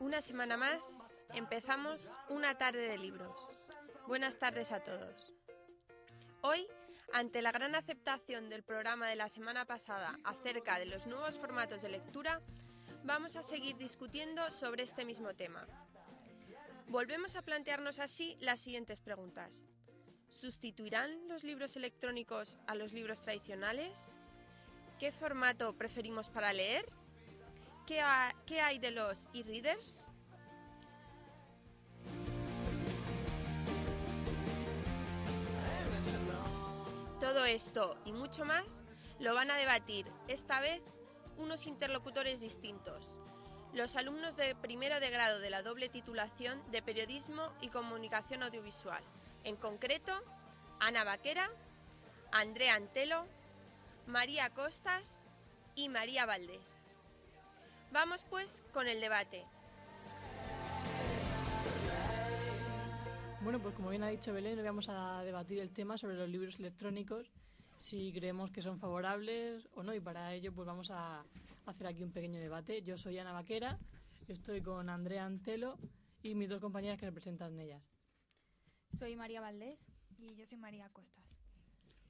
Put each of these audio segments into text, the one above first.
Una semana más empezamos una tarde de libros. Buenas tardes a todos. Hoy, ante la gran aceptación del programa de la semana pasada acerca de los nuevos formatos de lectura, vamos a seguir discutiendo sobre este mismo tema. Volvemos a plantearnos así las siguientes preguntas. ¿Sustituirán los libros electrónicos a los libros tradicionales? ¿Qué formato preferimos para leer? ¿Qué, ha- qué hay de los e-readers? Todo esto y mucho más lo van a debatir esta vez unos interlocutores distintos. Los alumnos de primero de grado de la doble titulación de Periodismo y Comunicación Audiovisual. En concreto, Ana Vaquera, Andrea Antelo, María Costas y María Valdés. Vamos pues con el debate. Bueno, pues como bien ha dicho Belén, hoy vamos a debatir el tema sobre los libros electrónicos, si creemos que son favorables o no, y para ello pues vamos a hacer aquí un pequeño debate. Yo soy Ana Vaquera, estoy con Andrea Antelo y mis dos compañeras que representan ellas. Soy María Valdés. Y yo soy María Costas.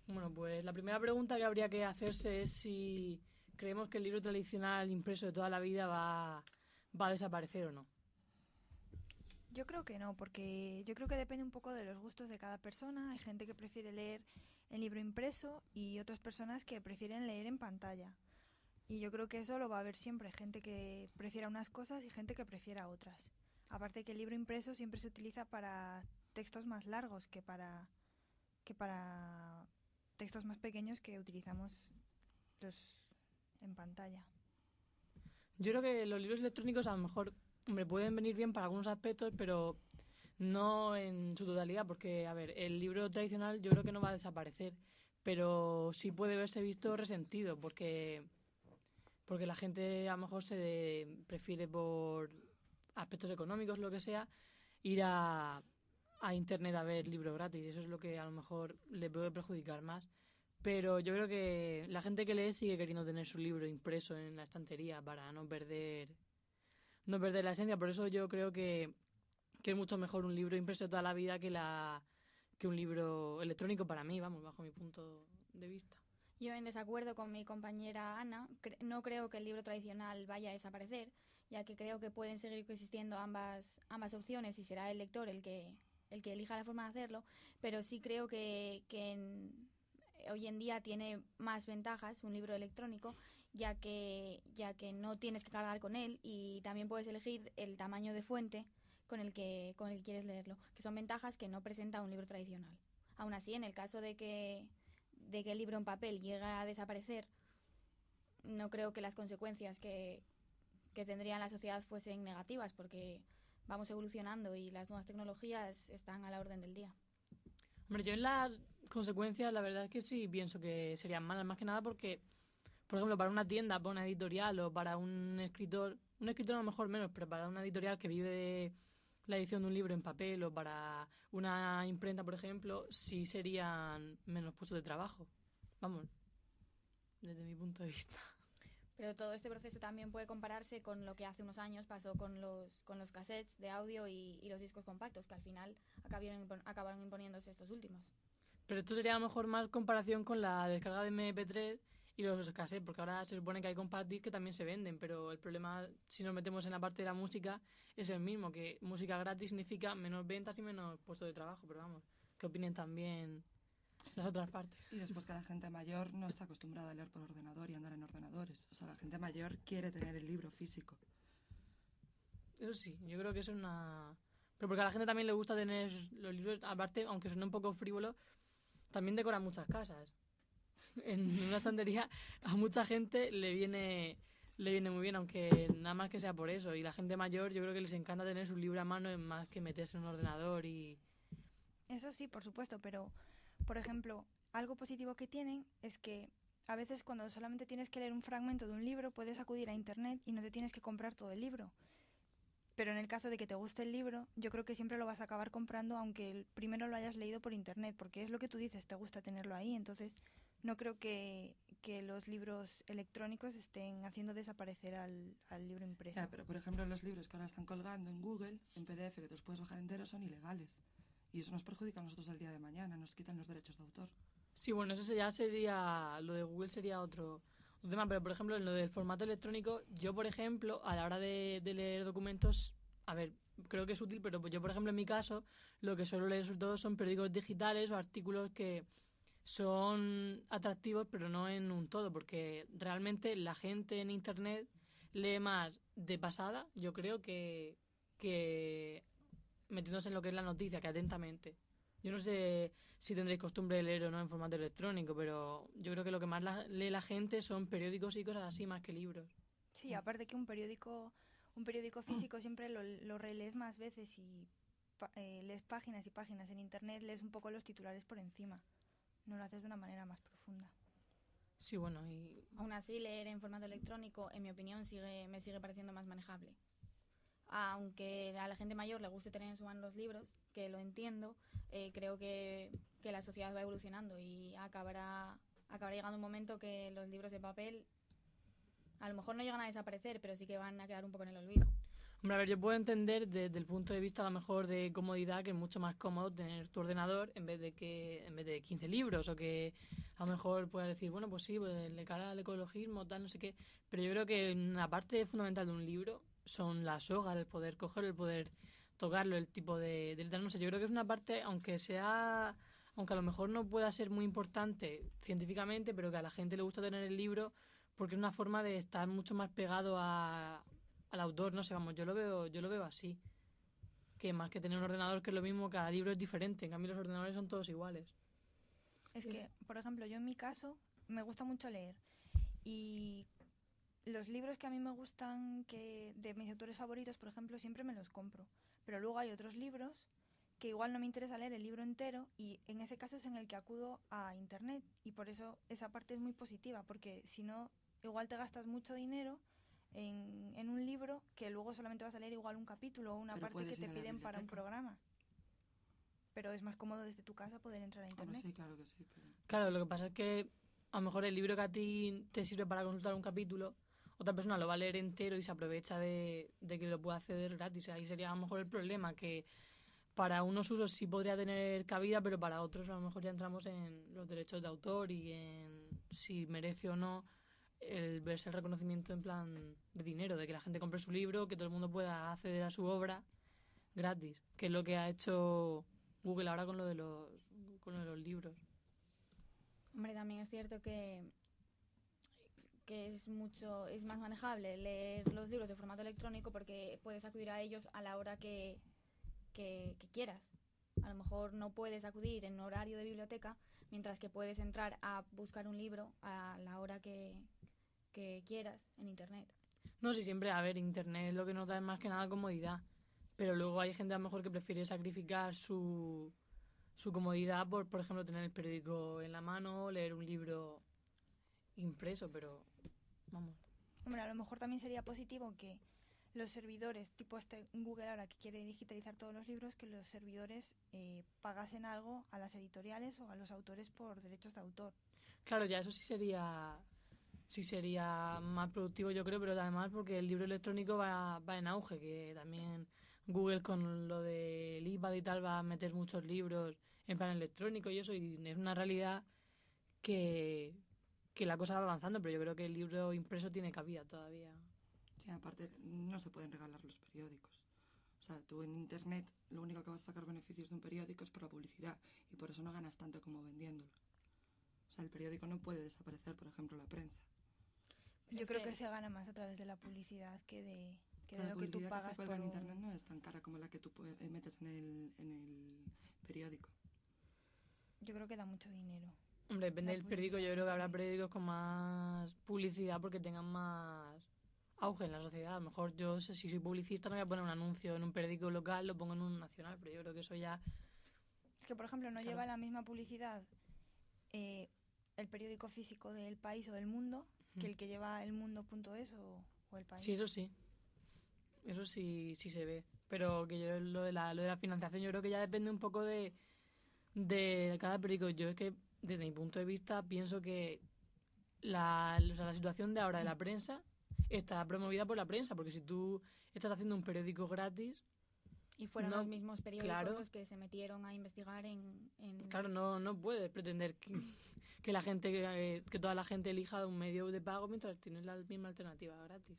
Bueno, pues la primera pregunta que habría que hacerse es si creemos que el libro tradicional impreso de toda la vida va, va a desaparecer o no. Yo creo que no, porque yo creo que depende un poco de los gustos de cada persona. Hay gente que prefiere leer en libro impreso y otras personas que prefieren leer en pantalla. Y yo creo que eso lo va a haber siempre, gente que prefiera unas cosas y gente que prefiera otras. Aparte que el libro impreso siempre se utiliza para textos más largos que para que para textos más pequeños que utilizamos los en pantalla. Yo creo que los libros electrónicos a lo mejor, hombre, pueden venir bien para algunos aspectos, pero no en su totalidad, porque, a ver, el libro tradicional yo creo que no va a desaparecer, pero sí puede verse visto resentido, porque, porque la gente a lo mejor se de- prefiere por aspectos económicos, lo que sea, ir a, a Internet a ver libros gratis. Eso es lo que a lo mejor le puede perjudicar más. Pero yo creo que la gente que lee sigue queriendo tener su libro impreso en la estantería para no perder no perder la esencia. Por eso yo creo que, que es mucho mejor un libro impreso toda la vida que la que un libro electrónico para mí, vamos, bajo mi punto de vista. Yo, en desacuerdo con mi compañera Ana, cre- no creo que el libro tradicional vaya a desaparecer, ya que creo que pueden seguir coexistiendo ambas, ambas opciones y será el lector el que, el que elija la forma de hacerlo, pero sí creo que, que en- hoy en día tiene más ventajas un libro electrónico, ya que, ya que no tienes que cargar con él y también puedes elegir el tamaño de fuente con el que, con el que quieres leerlo, que son ventajas que no presenta un libro tradicional. Aún así, en el caso de que, de que el libro en papel llegue a desaparecer, no creo que las consecuencias que, que tendría en la sociedad fuesen negativas, porque vamos evolucionando y las nuevas tecnologías están a la orden del día. Hombre, yo en las consecuencias la verdad es que sí pienso que serían malas, más que nada porque, por ejemplo, para una tienda, para una editorial o para un escritor, un escritor a lo mejor menos, pero para una editorial que vive de la edición de un libro en papel o para una imprenta, por ejemplo, sí serían menos puestos de trabajo. Vamos, desde mi punto de vista. Pero todo este proceso también puede compararse con lo que hace unos años pasó con los, con los cassettes de audio y, y los discos compactos, que al final acabaron, acabaron imponiéndose estos últimos. Pero esto sería a lo mejor más comparación con la descarga de MP3 y los cassettes, porque ahora se supone que hay compact disc que también se venden, pero el problema, si nos metemos en la parte de la música, es el mismo, que música gratis significa menos ventas y menos puestos de trabajo, pero vamos, que opinen también las otras partes. Y después que la gente mayor no está acostumbrada a leer por ordenador y andar en ordenadores. O sea, la gente mayor quiere tener el libro físico. Eso sí, yo creo que eso es una... Pero porque a la gente también le gusta tener los libros, aparte, aunque suene un poco frívolo, también decoran muchas casas. En una estantería a mucha gente le viene le viene muy bien, aunque nada más que sea por eso. Y la gente mayor yo creo que les encanta tener su libro a mano más que meterse en un ordenador y... Eso sí, por supuesto, pero, por ejemplo, algo positivo que tienen es que a veces cuando solamente tienes que leer un fragmento de un libro puedes acudir a Internet y no te tienes que comprar todo el libro. Pero en el caso de que te guste el libro, yo creo que siempre lo vas a acabar comprando aunque el primero lo hayas leído por Internet, porque es lo que tú dices, te gusta tenerlo ahí, entonces no creo que, que los libros electrónicos estén haciendo desaparecer al, al libro impreso. Ya, pero por ejemplo los libros que ahora están colgando en Google, en PDF, que te los puedes bajar enteros, son ilegales. Y eso nos perjudica a nosotros el día de mañana, nos quitan los derechos de autor. Sí, bueno, eso ya sería, lo de Google sería otro, pero por ejemplo, en lo del formato electrónico, yo por ejemplo, a la hora de, de leer documentos, a ver, creo que es útil, pero yo por ejemplo en mi caso, lo que suelo leer sobre todo son periódicos digitales o artículos que son atractivos, pero no en un todo, porque realmente la gente en Internet lee más de pasada, yo creo, que, que metiéndose en lo que es la noticia, que atentamente. Yo no sé si tendréis costumbre de leer o no en formato electrónico, pero yo creo que lo que más la- lee la gente son periódicos y cosas así más que libros. Sí, aparte que un periódico, un periódico físico siempre lo, lo relees más veces y pa- eh, lees páginas y páginas. En internet lees un poco los titulares por encima. No lo haces de una manera más profunda. Sí, bueno, y Aún así, leer en formato electrónico, en mi opinión, sigue, me sigue pareciendo más manejable. Aunque a la gente mayor le guste tener en su mano los libros, que lo entiendo, eh, creo que, que la sociedad va evolucionando y acabará, acabará llegando un momento que los libros de papel a lo mejor no llegan a desaparecer, pero sí que van a quedar un poco en el olvido. Hombre, a ver, yo puedo entender desde el punto de vista a lo mejor de comodidad que es mucho más cómodo tener tu ordenador en vez de que en vez de 15 libros o que a lo mejor puedas decir, bueno, pues sí, pues de cara al ecologismo, tal, no sé qué. Pero yo creo que una parte fundamental de un libro son las hojas, el poder cogerlo, el poder tocarlo, el tipo de, de letra, no sé, yo creo que es una parte, aunque sea, aunque a lo mejor no pueda ser muy importante científicamente, pero que a la gente le gusta tener el libro porque es una forma de estar mucho más pegado a, al autor, no sé, vamos, yo lo veo, yo lo veo así. Que más que tener un ordenador que es lo mismo, cada libro es diferente, en cambio los ordenadores son todos iguales. Es Sí, que, por ejemplo, yo en mi caso me gusta mucho leer y los libros que a mí me gustan, que de mis autores favoritos, por ejemplo, siempre me los compro. Pero luego hay otros libros que igual no me interesa leer el libro entero y en ese caso es en el que acudo a internet y por eso esa parte es muy positiva porque si no igual te gastas mucho dinero en, en un libro que luego solamente vas a leer igual un capítulo o una Pero parte que te piden para un programa. Pero es más cómodo desde tu casa poder entrar a Hombre, internet. sí, claro que sí, pero... Claro, lo que pasa es que a lo mejor el libro que a ti te sirve para consultar un capítulo, otra persona lo va a leer entero y se aprovecha de, que lo pueda acceder gratis. Ahí sería a lo mejor el problema, que para unos usos sí podría tener cabida, pero para otros a lo mejor ya entramos en los derechos de autor y en si merece o no el verse el reconocimiento en plan de dinero, de que la gente compre su libro, que todo el mundo pueda acceder a su obra gratis, que es lo que ha hecho Google ahora con lo de los, con lo de los libros. Hombre, también es cierto que, que es mucho, es más manejable leer los libros de formato electrónico porque puedes acudir a ellos a la hora que, que, que quieras. A lo mejor no puedes acudir en horario de biblioteca, mientras que puedes entrar a buscar un libro a la hora que, que quieras en internet. No, sí, siempre, a ver, Internet lo que nos da es más que nada comodidad. Pero luego hay gente a lo mejor que prefiere sacrificar su, su comodidad por, por ejemplo, tener el periódico en la mano leer un libro impreso, pero vamos. Hombre, a lo mejor también sería positivo que los servidores, tipo este Google ahora que quiere digitalizar todos los libros, que los servidores eh, pagasen algo a las editoriales o a los autores por derechos de autor. Claro, ya eso sí sería sí sería más productivo, yo creo, pero además porque el libro electrónico va, va en auge, que también Google con lo del iPad y tal va a meter muchos libros en plan electrónico y eso, y es una realidad que, que la cosa va avanzando, pero yo creo que el libro impreso tiene cabida todavía. Sí, aparte, no se pueden regalar los periódicos. O sea, tú en Internet lo único que vas a sacar beneficios de un periódico es por la publicidad y por eso no ganas tanto como vendiéndolo. O sea, el periódico no puede desaparecer, por ejemplo, la prensa. Yo Es creo que- que se gana más a través de la publicidad que de, que Pero de la lo que tú publicidad que pagas se cuelga por en Internet no es tan cara como la que tú pue- eh, metes en el, en el periódico. Yo creo que da mucho dinero. Hombre, depende del periódico, yo creo que habrá periódicos con más publicidad porque tengan más auge en la sociedad. A lo mejor yo, si soy publicista, no voy a poner un anuncio en un periódico local, lo pongo en un nacional, pero yo creo que eso ya Es que, por ejemplo, no Claro. lleva la misma publicidad eh, el periódico físico del país o del mundo que el que lleva el mundo.es o, o el país. Sí, eso sí. Eso sí, sí se ve. Pero que yo lo de la, lo de la financiación, yo creo que ya depende un poco de, de cada periódico. Yo es que, desde mi punto de vista, pienso que la, o sea, la situación de ahora de la prensa está promovida por la prensa, porque si tú estás haciendo un periódico gratis, Y fueron No, los mismos periódicos claro. los que se metieron a investigar en... en- claro, no, no puedes pretender que, que la gente, eh, que toda la gente elija un medio de pago mientras tienes la misma alternativa gratis.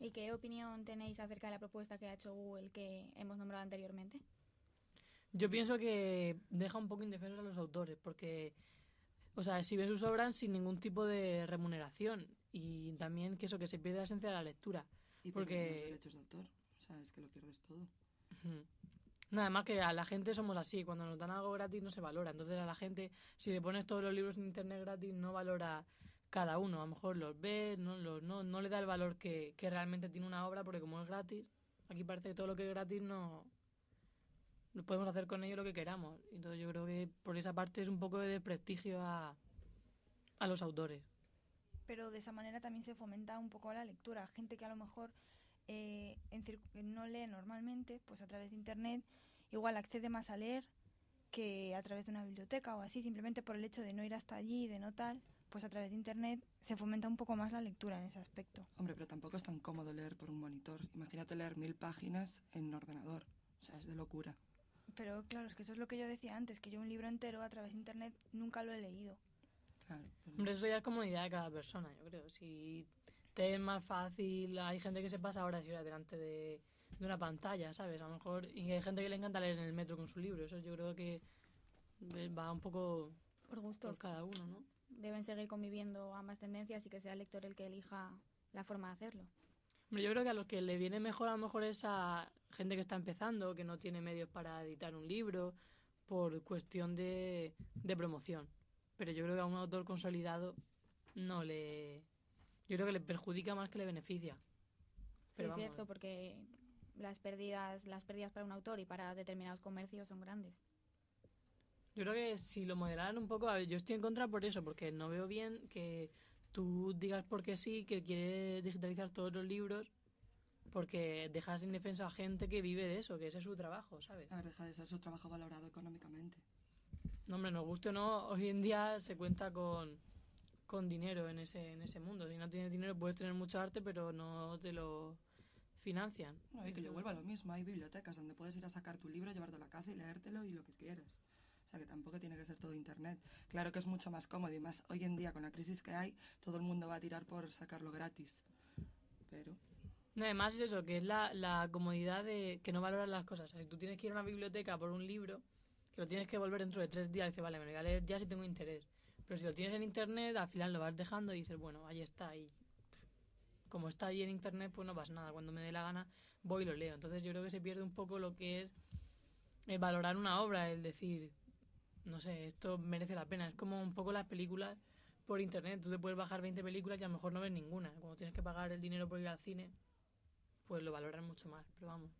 ¿Y qué opinión tenéis acerca de la propuesta que ha hecho Google que hemos nombrado anteriormente? Yo pienso que deja un poco indefensos a los autores, porque, o sea, si ven sus obras sin ningún tipo de remuneración y también que eso, que se pierde la esencia de la lectura. Y Porque- los derechos de autor. O sea, es que lo pierdes todo. Nada más que a la gente somos así, cuando nos dan algo gratis no se valora. Entonces a la gente, si le pones todos los libros en internet gratis, no valora cada uno. A lo mejor los ve, no, los, no, no le da el valor que, que realmente tiene una obra, porque como es gratis, aquí parece que todo lo que es gratis no podemos hacer con ello lo que queramos. Entonces yo creo que por esa parte es un poco de desprestigio a, a los autores. pero de esa manera también se fomenta un poco la lectura. Gente que a lo mejor eh, en no lee normalmente, pues a través de Internet igual accede más a leer que a través de una biblioteca o así, simplemente por el hecho de no ir hasta allí, de no tal, pues a través de Internet se fomenta un poco más la lectura en ese aspecto. Hombre, pero tampoco es tan cómodo leer por un monitor. Imagínate leer mil páginas en un ordenador. O sea, es de locura. Pero claro, es que eso es lo que yo decía antes, que yo un libro entero a través de Internet nunca lo he leído. Claro. pero- Hombre, eso ya es comunidad de cada persona, yo creo. Si te es más fácil, hay gente que se pasa horas y horas delante de, de una pantalla, ¿sabes? A lo mejor, y hay gente que le encanta leer en el metro con su libro. Eso yo creo que eh, va un poco Por por gustos. cada uno, ¿no? Deben seguir conviviendo ambas tendencias y que sea el lector el que elija la forma de hacerlo. Hombre, yo creo que a los que le viene mejor a lo mejor es a gente que está empezando, que no tiene medios para editar un libro, por cuestión de, de promoción. Pero yo creo que a un autor consolidado no le... Yo creo que le perjudica más que le beneficia. Sí, Pero es vamos, cierto, porque las pérdidas, las pérdidas para un autor y para determinados comercios son grandes. Yo creo que si lo moderaran un poco, a ver, yo estoy en contra por eso, porque no veo bien que tú digas porque sí, que quieres digitalizar todos los libros, porque dejas indefenso a gente que vive de eso, que ese es su trabajo, ¿sabes? A ver, deja de ser su trabajo valorado económicamente. No, hombre, nos guste o no, hoy en día se cuenta con, con dinero en ese, en ese mundo. Si no tienes dinero puedes tener mucho arte, pero no te lo financian. No, y que yo vuelva a lo mismo. Hay bibliotecas donde puedes ir a sacar tu libro, llevártelo a casa y leértelo y lo que quieras. Sea, que tampoco tiene que ser todo internet. Claro que es mucho más cómodo y más hoy en día con la crisis que hay, todo el mundo va a tirar por sacarlo gratis. Pero, No, además es eso, que es la, la comodidad de que no valoras las cosas. O sea, si tú tienes que ir a una biblioteca por un libro, que lo tienes que volver dentro de tres días, dices, vale, me lo voy a leer ya si tengo interés. Pero si lo tienes en internet, al final lo vas dejando y dices, bueno, ahí está. Y como está ahí en internet, pues no pasa nada. Cuando me dé la gana, voy y lo leo. Entonces yo creo que se pierde un poco lo que es eh, valorar una obra, el decir, no sé, esto merece la pena. Es como un poco las películas por internet. Tú te puedes bajar 20 películas y a lo mejor no ves ninguna. Cuando tienes que pagar el dinero por ir al cine, pues lo valoran mucho más. Pero vamos.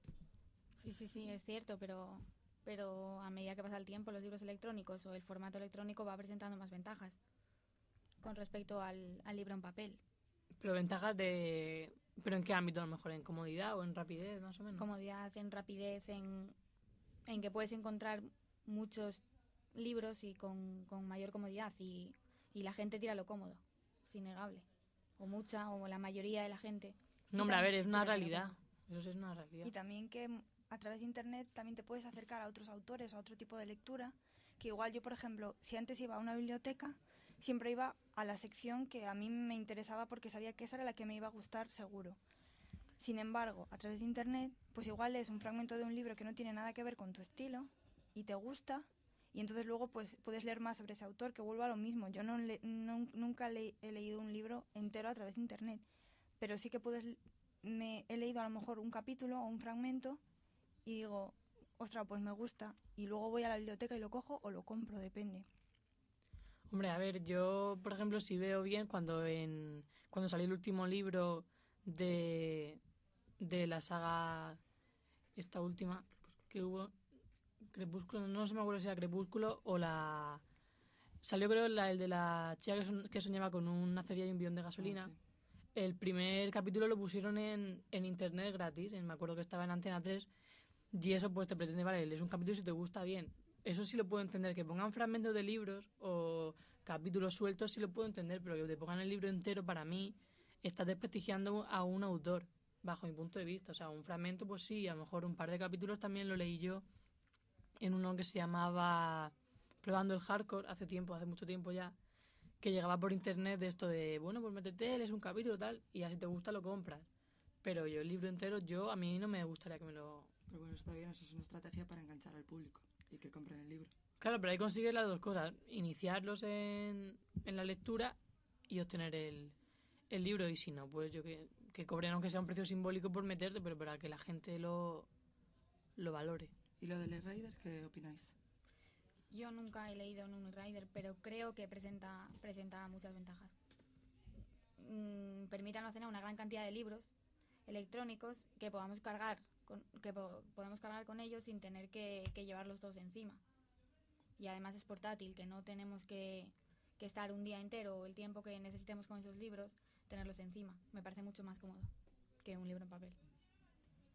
Sí, sí, sí, es cierto, pero, pero a medida que pasa el tiempo, los libros electrónicos o el formato electrónico va presentando más ventajas con respecto al, al libro en papel. Pero ventajas de... ¿Pero en qué ámbito? A lo mejor en comodidad o en rapidez, más o menos. Comodidad, en rapidez, en, en que puedes encontrar muchos libros y con, con mayor comodidad y, y la gente tira lo cómodo, es innegable. O mucha, o la mayoría de la gente. No, hombre, a ver, es una realidad. Eso sí es una realidad. Y también que mm, a través de Internet también te puedes acercar a otros autores o a otro tipo de lectura, que igual yo, por ejemplo, si antes iba a una biblioteca, siempre iba a la sección que a mí me interesaba porque sabía que esa era la que me iba a gustar seguro. Sin embargo, a través de Internet, pues igual es un fragmento de un libro que no tiene nada que ver con tu estilo y te gusta, y entonces luego pues puedes leer más sobre ese autor, que vuelva a lo mismo. Yo no, le- nunca he leído un libro entero a través de Internet, pero sí que puedes me he leído a lo mejor un capítulo o un fragmento y digo, ostras, pues me gusta. Y luego voy a la biblioteca y lo cojo o lo compro, depende. Hombre, a ver, yo, por ejemplo, si veo bien cuando en cuando salió el último libro de, de la saga esta última que hubo Crepúsculo, no se me acuerdo si era Crepúsculo o la salió creo la, el de la chica que, son- que soñaba con una acería y un bidón de gasolina. Ah, sí. El primer capítulo lo pusieron en, en internet gratis, en- me acuerdo que estaba en Antena 3, y eso pues te pretende, vale, lees un capítulo y si te gusta bien. Eso sí lo puedo entender, que pongan fragmentos de libros o capítulos sueltos sí lo puedo entender, pero que te pongan el libro entero para mí estás desprestigiando a un autor, bajo mi punto de vista. O sea, un fragmento, pues sí, a lo mejor un par de capítulos también lo leí yo en uno que se llamaba Probando el Hardcore hace tiempo, hace mucho tiempo ya, que llegaba por internet de esto de, bueno, pues métete, lees un capítulo tal, y así te gusta lo compras. Pero yo el libro entero, yo a mí no me gustaría que me lo... Pero bueno, está bien, eso es una estrategia para enganchar al público y que compren el libro. Claro, pero ahí consigues las dos cosas, iniciarlos en, en la lectura y obtener el, el libro, y si no, pues yo que, que cobren aunque sea un precio simbólico por meterte, pero para que la gente lo, lo valore. ¿Y lo del Rider qué opináis? Yo nunca he leído un Rider, pero creo que presenta, presenta muchas ventajas. Mm, permite almacenar una gran cantidad de libros electrónicos que podamos cargar con, que po podemos cargar con ellos sin tener que, que, llevarlos todos encima. Y además es portátil, que no tenemos que, que estar un día entero o el tiempo que necesitemos con esos libros, tenerlos encima. Me parece mucho más cómodo que un libro en papel.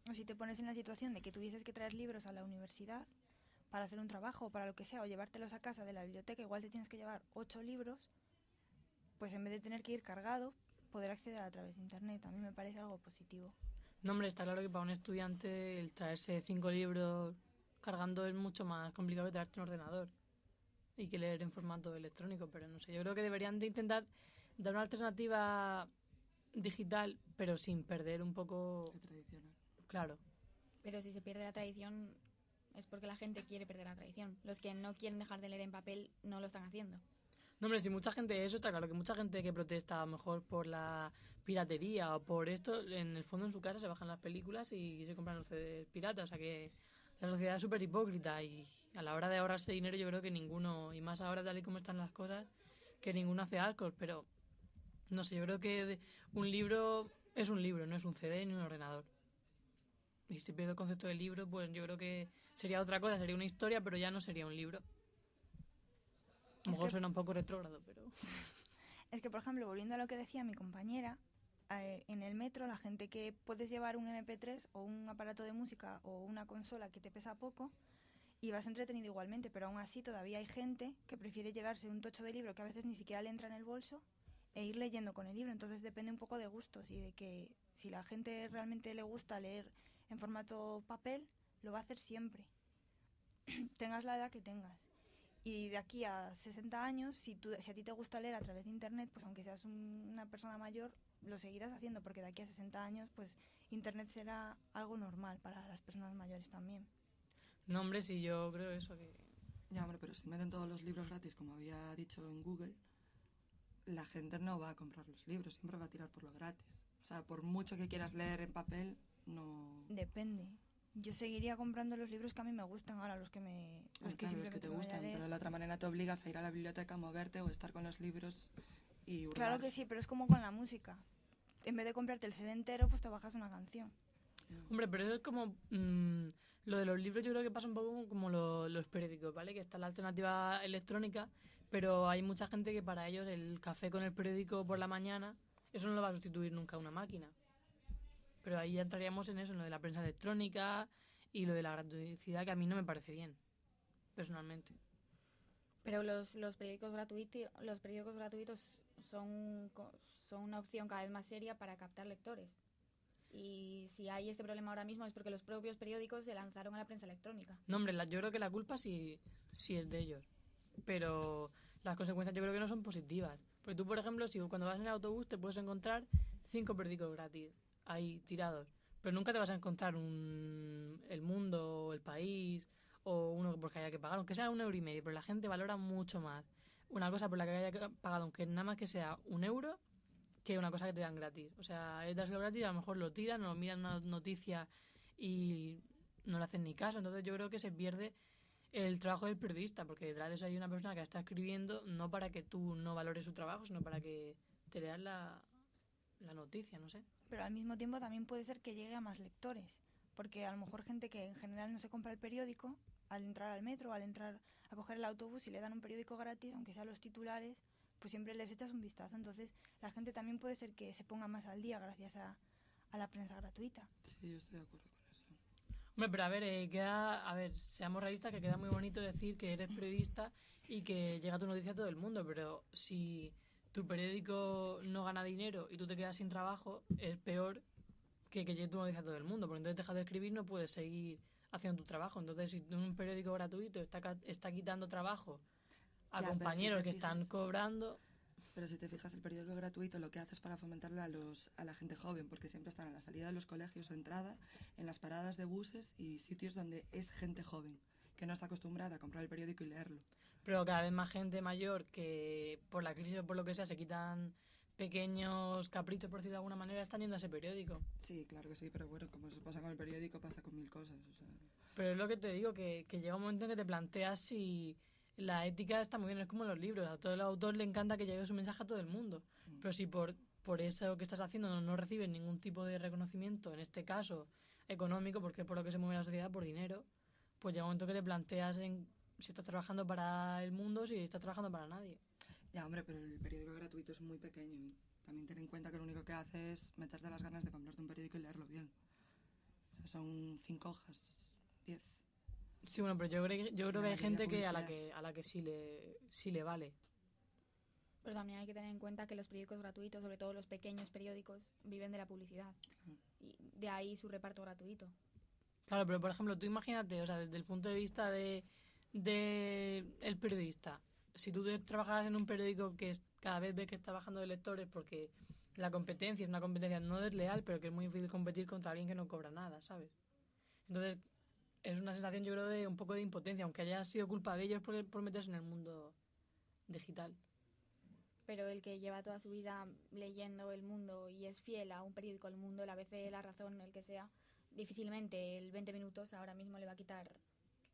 O si te pones en la situación de que tuvieses que traer libros a la universidad para hacer un trabajo o para lo que sea, o llevártelos a casa de la biblioteca, igual te tienes que llevar ocho libros, pues en vez de tener que ir cargado, poder acceder a través de internet. A mí me parece algo positivo. No, hombre, está claro que para un estudiante el traerse cinco libros cargando es mucho más complicado que traerte un ordenador y que leer en formato electrónico, pero no sé, yo creo que deberían de intentar dar una alternativa digital, pero sin perder un poco... La tradicional. Claro. Pero si se pierde la tradición es porque la gente quiere perder la tradición. Los que no quieren dejar de leer en papel no lo están haciendo. No, hombre, si mucha gente, eso está claro, que mucha gente que protesta a lo mejor por la piratería o por esto, en el fondo en su casa se bajan las películas y se compran los CDs piratas. O sea que la sociedad es súper hipócrita y a la hora de ahorrarse dinero yo creo que ninguno, y más ahora tal y como están las cosas, que ninguno hace alcohol, pero no sé, yo creo que un libro es un libro, no es un CD ni un ordenador. Y si pierdo el concepto del libro, pues yo creo que sería otra cosa, sería una historia, pero ya no sería un libro. A lo mejor que... suena un poco retrógrado, pero... Es que, por ejemplo, volviendo a lo que decía mi compañera, eh, en el metro la gente que puedes llevar un MP3 o un aparato de música o una consola que te pesa poco y vas entretenido igualmente, pero aún así todavía hay gente que prefiere llevarse un tocho de libro que a veces ni siquiera le entra en el bolso e ir leyendo con el libro. Entonces depende un poco de gustos y de que si la gente realmente le gusta leer en formato papel, lo va a hacer siempre, tengas la edad que tengas. Y de aquí a 60 años, si, tú, si a ti te gusta leer a través de Internet, pues aunque seas un, una persona mayor, lo seguirás haciendo, porque de aquí a 60 años, pues Internet será algo normal para las personas mayores también. No, hombre, sí, yo creo eso que... Ya, hombre, pero si meten todos los libros gratis, como había dicho en Google, la gente no va a comprar los libros, siempre va a tirar por lo gratis. O sea, por mucho que quieras leer en papel, no... Depende. Yo seguiría comprando los libros que a mí me gustan, ahora los que me... Los que, claro, los que te gustan, pero de la otra manera te obligas a ir a la biblioteca, a moverte o estar con los libros y hurgar. Claro que sí, pero es como con la música. En vez de comprarte el CD entero, pues te bajas una canción. Hombre, pero eso es como... Mmm, lo de los libros yo creo que pasa un poco como lo, los periódicos, ¿vale? Que está la alternativa electrónica, pero hay mucha gente que para ellos el café con el periódico por la mañana, eso no lo va a sustituir nunca una máquina. Pero ahí ya entraríamos en eso, en lo de la prensa electrónica y lo de la gratuidad, que a mí no me parece bien, personalmente. Pero los, los periódicos gratuitos los periódicos gratuitos son, son una opción cada vez más seria para captar lectores. Y si hay este problema ahora mismo es porque los propios periódicos se lanzaron a la prensa electrónica. No, hombre, la, yo creo que la culpa sí, sí es de ellos. Pero las consecuencias yo creo que no son positivas. Porque tú, por ejemplo, si cuando vas en el autobús te puedes encontrar cinco periódicos gratis ahí tirados. Pero nunca te vas a encontrar un El Mundo El País o uno porque haya que pagar, aunque sea un euro y medio. Pero la gente valora mucho más una cosa por la que haya pagado, aunque nada más que sea un euro, que una cosa que te dan gratis. O sea, es dárselo gratis a lo mejor lo tiran o miran una noticia y no le hacen ni caso. Entonces yo creo que se pierde el trabajo del periodista, porque detrás de eso hay una persona que está escribiendo no para que tú no valores su trabajo, sino para que te leas la, la noticia, no sé. Pero al mismo tiempo también puede ser que llegue a más lectores, porque a lo mejor gente que en general no se compra el periódico, al entrar al metro, al entrar a coger el autobús y le dan un periódico gratis, aunque sean los titulares, pues siempre les echas un vistazo. Entonces la gente también puede ser que se ponga más al día gracias a, a la prensa gratuita. Sí, yo estoy de acuerdo con eso. Hombre, pero a ver, eh, queda, a ver, seamos realistas, que queda muy bonito decir que eres periodista y que llega tu noticia a todo el mundo, pero si tu periódico no gana dinero y tú te quedas sin trabajo, es peor que que llegue tu noticia a todo el mundo, porque entonces dejas de escribir, no puedes seguir haciendo tu trabajo. Entonces, si un periódico gratuito está, está quitando trabajo a Ya, pero si compañeros que están cobrando, Pero si te fijas, el periódico gratuito lo que hace es para fomentarle a, los, a la gente joven, porque siempre están a la salida de los colegios o entrada, en las paradas de buses y sitios donde es gente joven, que no está acostumbrada a comprar el periódico y leerlo. pero cada vez más gente mayor que por la crisis o por lo que sea se quitan pequeños caprichos, por decirlo de alguna manera, están yendo a ese periódico. Sí, claro que sí, pero bueno, como eso pasa con el periódico, pasa con mil cosas. o sea. Pero es lo que te digo, que, que llega un momento en que te planteas si la ética está muy bien, es como los libros, a todo el autor le encanta que llegue su mensaje a todo el mundo, Mm. pero si por, por eso que estás haciendo no, no recibes ningún tipo de reconocimiento, en este caso económico, porque es por lo que se mueve la sociedad, por dinero, pues llega un momento que te planteas en si estás trabajando para el mundo o si estás trabajando para nadie. Ya, hombre, pero el periódico gratuito es muy pequeño. y También ten en cuenta que lo único que hace es meterte las ganas de comprarte un periódico y leerlo bien. O sea, son cinco hojas, diez. Sí, bueno, pero yo creo, que- yo creo que hay gente que a la que a la que sí le sí le vale. Pero también hay que tener en cuenta que los periódicos gratuitos, sobre todo los pequeños periódicos, viven de la publicidad. Y de ahí su reparto gratuito. Claro, pero por ejemplo, tú imagínate, o sea, desde el punto de vista de, de el periodista, si tú trabajaras en un periódico que es- cada vez ves que está bajando de lectores porque la competencia es una competencia no desleal, pero que es muy difícil competir contra alguien que no cobra nada, ¿sabes? Entonces, es una sensación, yo creo, de un poco de impotencia, aunque haya sido culpa de ellos por, por meterse en el mundo digital. Pero el que lleva toda su vida leyendo El Mundo y es fiel a un periódico El Mundo, la ABC, La Razón, el que sea, difícilmente el 20 minutos ahora mismo le va a quitar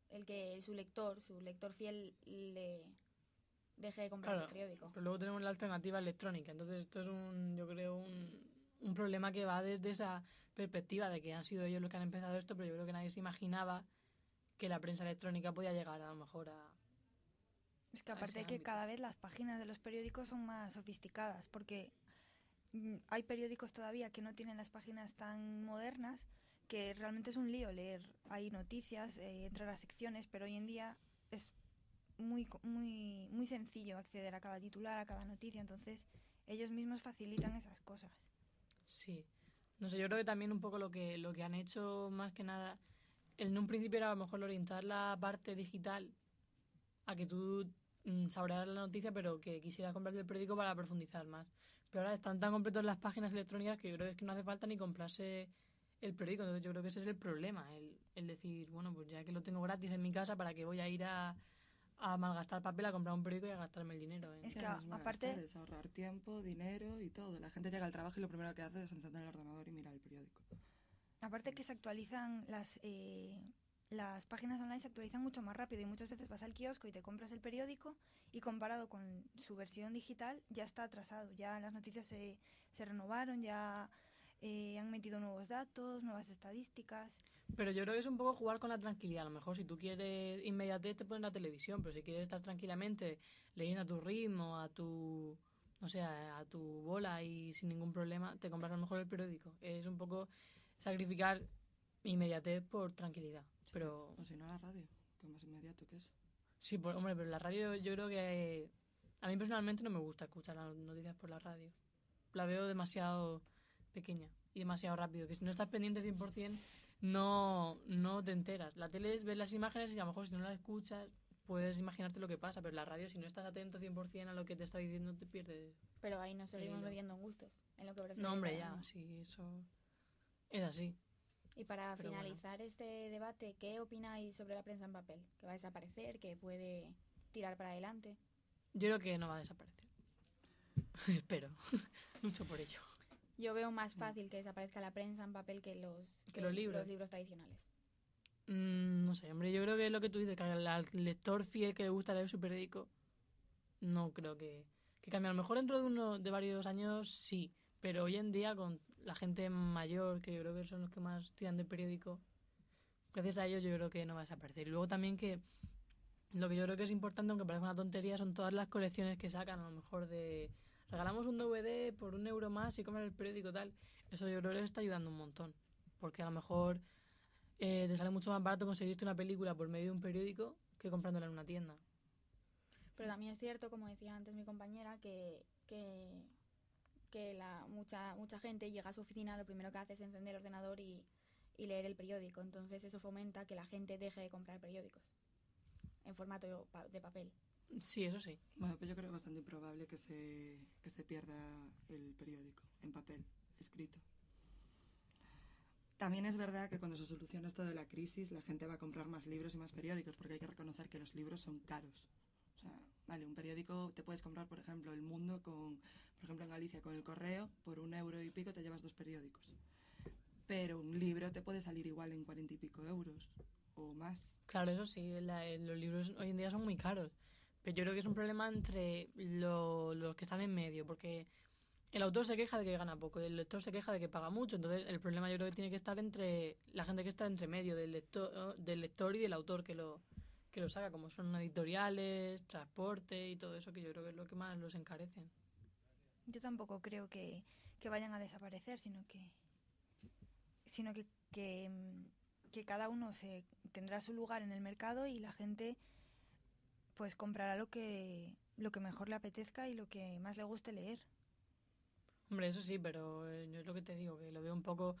el que su lector, su lector fiel, le deje de comprar Claro, ese periódico. Pero luego tenemos la alternativa electrónica. Entonces, esto es un, yo creo, un, un problema que va desde esa perspectiva de que han sido ellos los que han empezado esto, pero yo creo que nadie se imaginaba que la prensa electrónica podía llegar a lo mejor a... Es que aparte de que ámbito. cada vez las páginas de los periódicos son más sofisticadas, porque mm, hay periódicos todavía que no tienen las páginas tan modernas, que realmente es un lío leer. Hay noticias eh, entre las secciones, pero hoy en día es muy, muy, muy sencillo acceder a cada titular, a cada noticia, entonces ellos mismos facilitan esas cosas. Sí. No sé, yo creo que también un poco lo que, lo que han hecho más que nada, en un principio era a lo mejor orientar la parte digital a que tú mm, saborearas la noticia, pero que quisieras comprarte el periódico para profundizar más. Pero ahora están tan completos las páginas electrónicas que yo creo que es que no hace falta ni comprarse el periódico. Entonces yo creo que ese es el problema, el, el decir, bueno, pues ya que lo tengo gratis en mi casa, ¿para qué voy a ir a, a malgastar papel, a comprar un periódico y a gastarme el dinero? en- Es que aparte- es ahorrar tiempo, dinero y todo. La gente llega al trabajo y lo primero que hace es encender el ordenador y mirar el periódico. Aparte que se actualizan las eh, las páginas online se actualizan mucho más rápido y muchas veces vas al kiosco y te compras el periódico y comparado con su versión digital ya está atrasado, ya las noticias se, se renovaron, ya eh, han metido nuevos datos, nuevas estadísticas. Pero yo creo que es un poco jugar con la tranquilidad. A lo mejor si tú quieres inmediatez te pones la televisión, pero si quieres estar tranquilamente leyendo a tu ritmo, a tu, no sé, a, a tu bola y sin ningún problema, te compras a lo mejor el periódico. Es un poco sacrificar inmediatez por tranquilidad. Pero O si no, la radio, que es más inmediato que eso. sí, por, hombre, pero la radio yo creo que a mí personalmente no me gusta escuchar las noticias por la radio. La veo demasiado pequeña y demasiado rápido, que si no estás pendiente 100% no, no te enteras. La tele es ver las imágenes y a lo mejor si no las escuchas puedes imaginarte lo que pasa, pero la radio si no estás atento 100% a lo que te está diciendo te pierdes. Pero ahí nos seguimos metiendo en gustos, en lo que No, hombre, ya, sí, eso es así. Y para Pero bueno. finalizar este debate, ¿qué opináis sobre la prensa en papel? ¿Que va a desaparecer? ¿Que puede tirar para adelante? Yo creo que no va a desaparecer. Espero. Lucho por ello. Yo veo más fácil que desaparezca la prensa en papel que los, Que los libros. tradicionales. Mm, no sé, hombre, yo creo que es lo que tú dices, que al, lector fiel que le gusta leer su periódico, no creo que, que cambie. A lo mejor dentro de uno de varios años sí, pero hoy en día con la gente mayor, que yo creo que son los que más tiran del periódico, gracias a ellos yo creo que no va a desaparecer. Y luego también que lo que yo creo que es importante, aunque parezca una tontería, son todas las colecciones que sacan, a lo mejor de regalamos un DVD por un euro más y compran el periódico tal. Eso yo creo que les está ayudando un montón, porque a lo mejor eh, te sale mucho más barato conseguirte una película por medio de un periódico que comprándola en una tienda. Pero también es cierto, como decía antes mi compañera, que, que, la, mucha, mucha gente llega a su oficina, lo primero que hace es encender el ordenador y, leer el periódico. Entonces eso fomenta que la gente deje de comprar periódicos en formato de papel. Sí, eso sí. Bueno, pues yo creo bastante improbable que se, que se pierda el periódico en papel, escrito. También es verdad que cuando se solucione esto de la crisis, la gente va a comprar más libros y más periódicos, porque hay que reconocer que los libros son caros. O sea, vale, un periódico te puedes comprar, por ejemplo, El Mundo, con, por ejemplo, en Galicia, con el correo, por un euro y pico te llevas dos periódicos. Pero un libro te puede salir igual en cuarenta y pico euros o más. Claro, eso sí, la- eh, los libros hoy en día son muy caros. Pero yo creo que es un problema entre lo- los que están en medio, porque el autor se queja de que gana poco, y el lector se queja de que paga mucho. Entonces, el problema yo creo que tiene que estar entre la gente que está entre medio del lector, del lector y del autor que lo, que lo saca, como son editoriales, transporte y todo eso, que yo creo que es lo que más los encarecen. Yo tampoco creo que, vayan a desaparecer, sino que sino que, que, que cada uno se tendrá su lugar en el mercado y la gente pues comprará lo que lo que mejor le apetezca y lo que más le guste leer. Hombre, eso sí, pero eh, yo es lo que te digo, que lo veo un poco,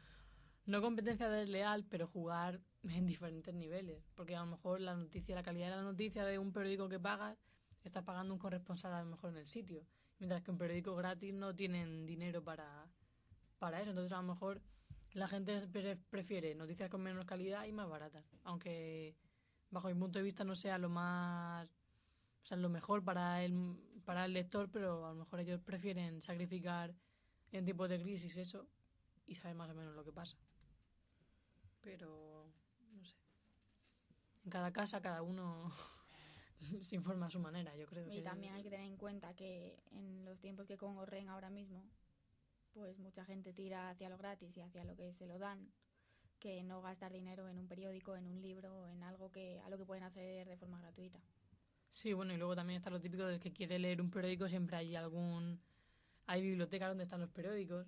no competencia desleal, pero jugar en diferentes niveles. Porque a lo mejor la noticia, la calidad de la noticia de un periódico que pagas, estás pagando un corresponsal a lo mejor en el sitio. Mientras que un periódico gratis no tienen dinero para, para eso. Entonces a lo mejor la gente pre- prefiere noticias con menos calidad y más baratas. Aunque bajo mi punto de vista no sea lo más sea, lo mejor para el, para el lector, pero a lo mejor ellos prefieren sacrificar en tiempos de crisis eso y saber más o menos lo que pasa. Pero, no sé. En cada casa, cada uno se informa a su manera, yo creo. Y que- también hay que tener en cuenta que en los tiempos que corren ahora mismo, pues mucha gente tira hacia lo gratis y hacia lo que se lo dan, que no gastar dinero en un periódico, en un libro, o en algo que a lo que pueden acceder de forma gratuita. Sí, bueno, y luego también está lo típico del que quiere leer un periódico, siempre hay algún... Hay bibliotecas donde están los periódicos,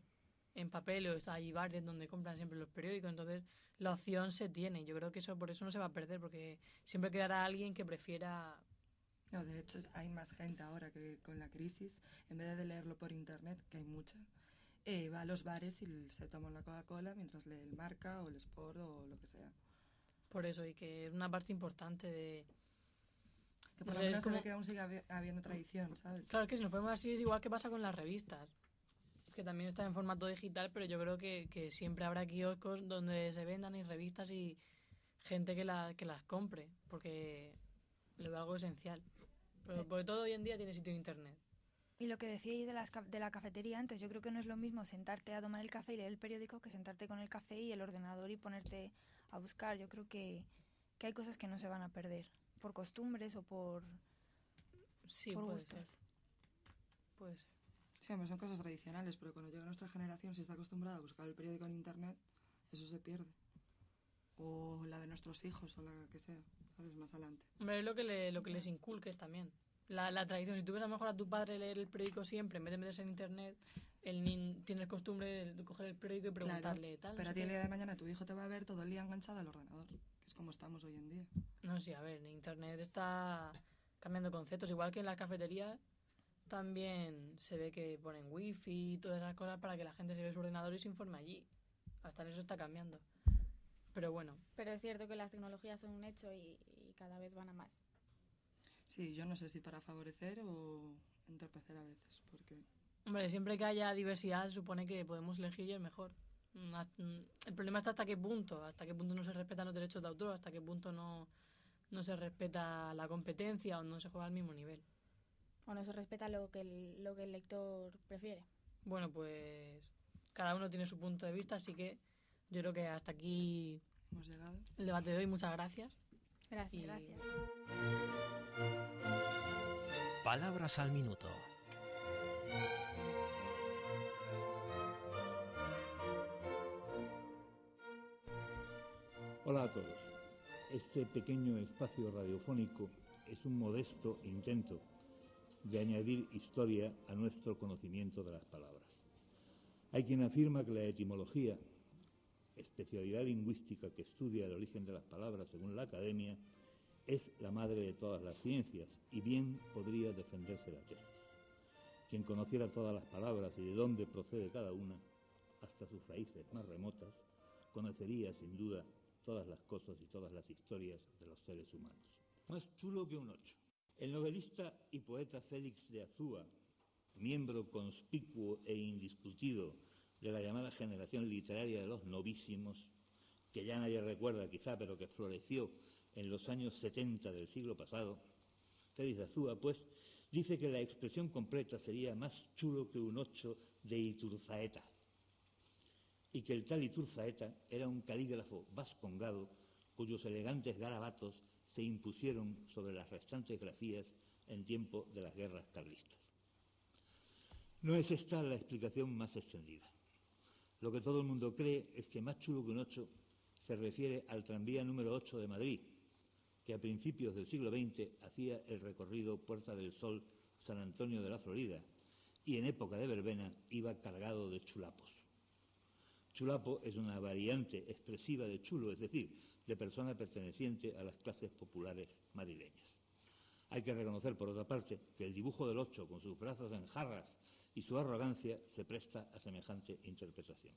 en papel, o hay bares donde compran siempre los periódicos, entonces la opción se tiene. Yo creo que eso por eso no se va a perder, porque siempre quedará alguien que prefiera No, de hecho, hay más gente ahora que con la crisis, en vez de leerlo por internet, que hay mucha, eh, va a los bares y se toma una Coca-Cola mientras lee el Marca o el Sport o lo que sea. por eso, y que es una parte importante de... Que por No lo menos como- que aún sigue habi- habiendo tradición, ¿sabes? Claro, que si nos ponemos así es igual que pasa con las revistas, que también están en formato digital, pero yo creo que, que siempre habrá kioscos donde se vendan y revistas y gente que, la, que las compre, porque lo veo algo esencial. Pero por todo hoy en día tiene sitio en internet. Y lo que decíais de, las, de la cafetería antes, yo creo que no es lo mismo sentarte a tomar el café y leer el periódico que sentarte con el café y el ordenador y ponerte a buscar. Yo creo que, que hay cosas que no se van a perder por costumbres o por... Sí, Por puede gustos. ser. Puede ser. Sí, hombre, son cosas tradicionales, pero cuando llega nuestra generación, si está acostumbrada a buscar el periódico en internet, eso se pierde. O la de nuestros hijos, o la que sea, ¿sabes? Más adelante. Hombre, es lo que, le- lo que les inculques también. La, la tradición, si tú ves a lo mejor a tu padre leer el periódico siempre, en vez de meterse en internet, el nin- tienes costumbre de coger el periódico y preguntarle tal. no Pero sé a ti el día de mañana tu hijo te va a ver todo el día enganchado al ordenador, es como estamos hoy en día. No, sí, a ver, Internet está cambiando conceptos, igual que en las cafeterías también se ve que ponen wifi y todas esas cosas para que la gente se ve su ordenador y se informe allí. Hasta en eso está cambiando. Pero bueno, Pero es cierto que las tecnologías son un hecho y, y cada vez van a más. Sí, yo no sé si para favorecer o entorpecer a veces, porque hombre, siempre que haya diversidad supone que podemos elegir y es mejor. Mm, El problema está hasta qué punto, hasta qué punto no se respetan los derechos de autor, hasta qué punto no, no se respeta la competencia o no se juega al mismo nivel. O no se respeta lo que el, lo que el lector prefiere. Bueno, pues cada uno tiene su punto de vista, así que yo creo que hasta aquí hemos llegado. el debate de hoy. Muchas gracias. Gracias. Y- Gracias. Palabras al minuto. Hola a todos. Este pequeño espacio radiofónico es un modesto intento de añadir historia a nuestro conocimiento de las palabras. Hay quien afirma que la etimología especialidad lingüística que estudia el origen de las palabras según la academia, es la madre de todas las ciencias y bien podría defenderse la tesis. Quien conociera todas las palabras y de dónde procede cada una, hasta sus raíces más remotas, conocería sin duda todas las cosas y todas las historias de los seres humanos. Más chulo que un ocho. El novelista y poeta Félix de Azúa, miembro conspicuo e indiscutido de la llamada generación literaria de los novísimos, que ya nadie recuerda quizá, pero que floreció en los años 70 del siglo pasado, Félix de Azúa, pues, dice que la expresión completa sería más chulo que un ocho de Iturzaeta, y que el tal Iturzaeta era un calígrafo vascongado cuyos elegantes garabatos se impusieron sobre las restantes grafías en tiempo de las guerras carlistas. No es esta la explicación más extendida. Lo que todo el mundo cree es que más chulo que un 8 se refiere al tranvía número 8 de Madrid, que a principios del siglo XX hacía el recorrido Puerta del Sol San Antonio de la Florida y en época de verbena iba cargado de chulapos. Chulapo es una variante expresiva de chulo, es decir, de persona perteneciente a las clases populares madrileñas. Hay que reconocer, por otra parte, que el dibujo del ocho, con sus brazos en jarras y su arrogancia, se presta a semejante interpretación.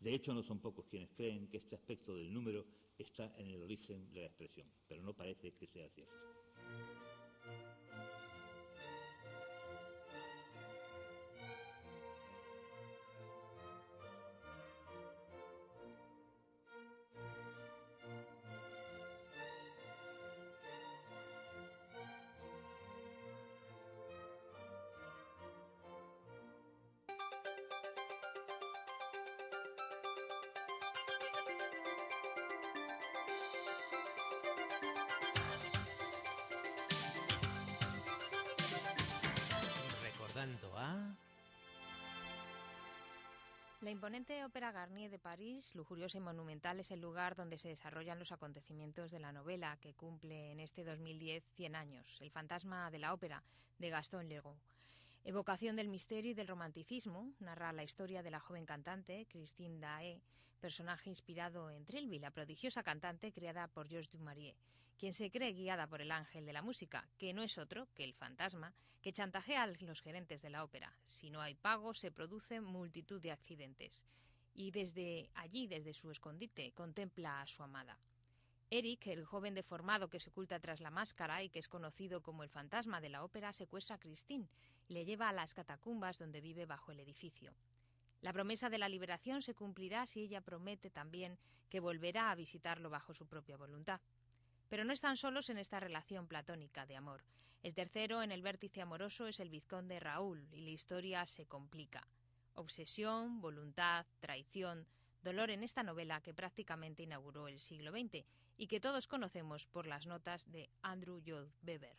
De hecho, no son pocos quienes creen que este aspecto del número está en el origen de la expresión, pero no parece que sea cierto. La imponente Ópera Garnier de París, lujuriosa y monumental, es el lugar donde se desarrollan los acontecimientos de la novela que cumple en este 2010 100 años, El fantasma de la ópera, de Gaston Leroux. Evocación del misterio y del romanticismo, narra la historia de la joven cantante Christine Daé, personaje inspirado en Trilby, la prodigiosa cantante creada por Georges Dumaurier, quien se cree guiada por el ángel de la música, que no es otro que el fantasma que chantajea a los gerentes de la ópera. Si no hay pago, se producen multitud de accidentes. Y desde allí, desde su escondite, contempla a su amada. Eric, el joven deformado que se oculta tras la máscara y que es conocido como el fantasma de la ópera, secuestra a Christine y le lleva a las catacumbas donde vive bajo el edificio. La promesa de la liberación se cumplirá si ella promete también que volverá a visitarlo bajo su propia voluntad. Pero no están solos en esta relación platónica de amor. El tercero en el vértice amoroso es el vizconde Raúl y la historia se complica. Obsesión, voluntad, traición, dolor en esta novela que prácticamente inauguró el siglo XX y que todos conocemos por las notas de Andrew Lloyd Webber.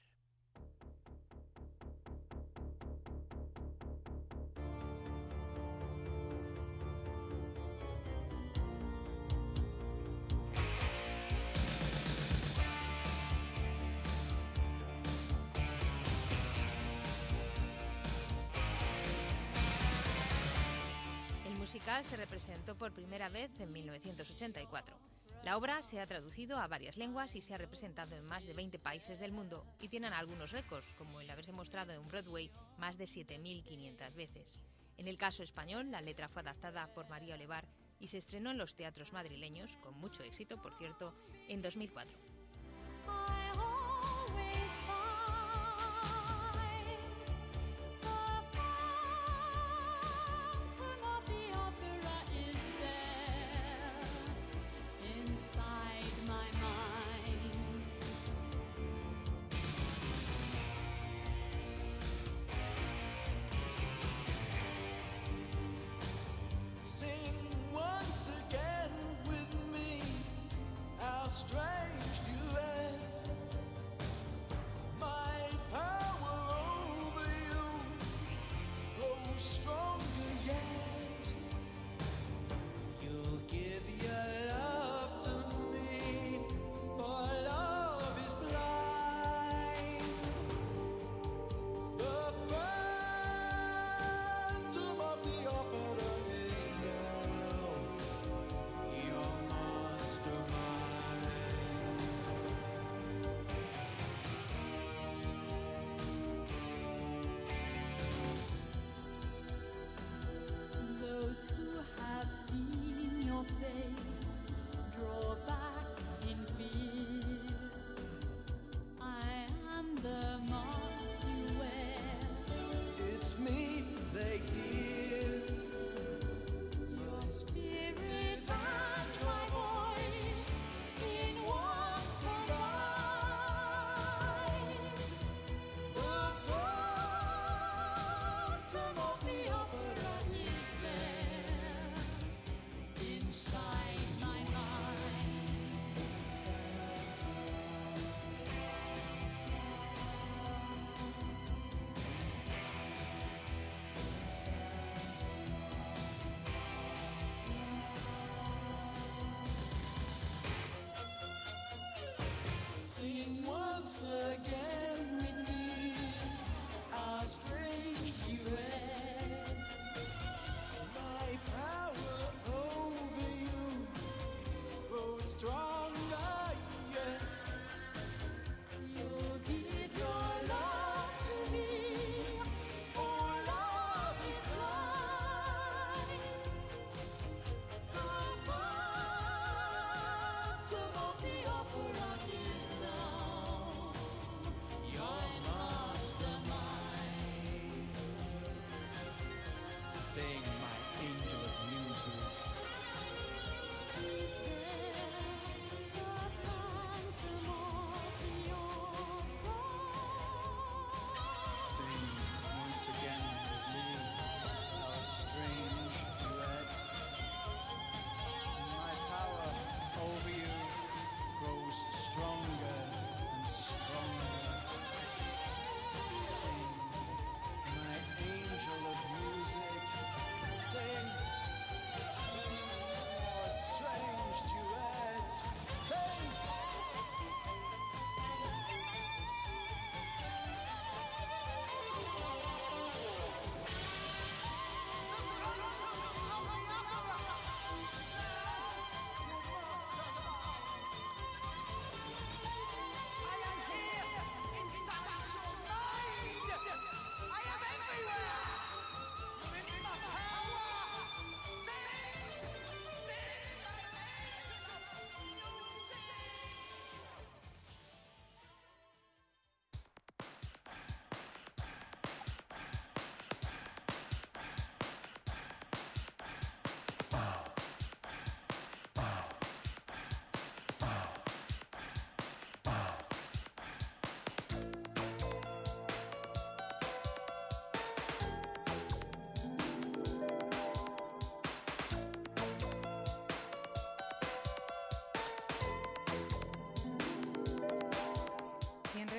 Se representó por primera vez en 1984. La obra se ha traducido a varias lenguas y se ha representado en más de 20 países del mundo y tienen algunos récords, como el haberse mostrado en Broadway más de 7.500 veces. En el caso español, la letra fue adaptada por María Olevar y se estrenó en los teatros madrileños, con mucho éxito, por cierto, en 2004. Once again Sing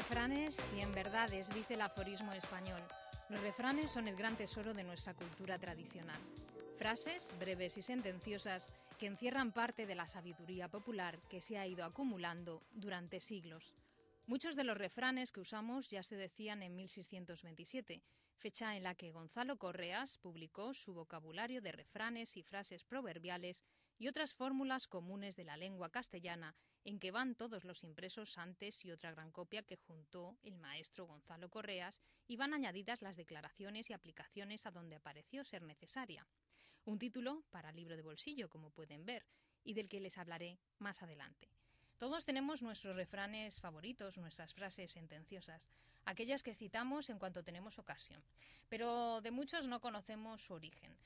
refranes, cien verdades, dice el aforismo español. Los refranes son el gran tesoro de nuestra cultura tradicional. Frases breves y sentenciosas que encierran parte de la sabiduría popular que se ha ido acumulando durante siglos. Muchos de los refranes que usamos ya se decían en 1627, fecha en la que Gonzalo Correas publicó su vocabulario de refranes y frases proverbiales y otras fórmulas comunes de la lengua castellana en que van todos los impresos antes y otra gran copia que juntó el maestro Gonzalo Correas y van añadidas las declaraciones y aplicaciones a donde apareció ser necesaria. Un título para libro de bolsillo, como pueden ver, y del que les hablaré más adelante. Todos tenemos nuestros refranes favoritos, nuestras frases sentenciosas, aquellas que citamos en cuanto tenemos ocasión, pero de muchos no conocemos su origen.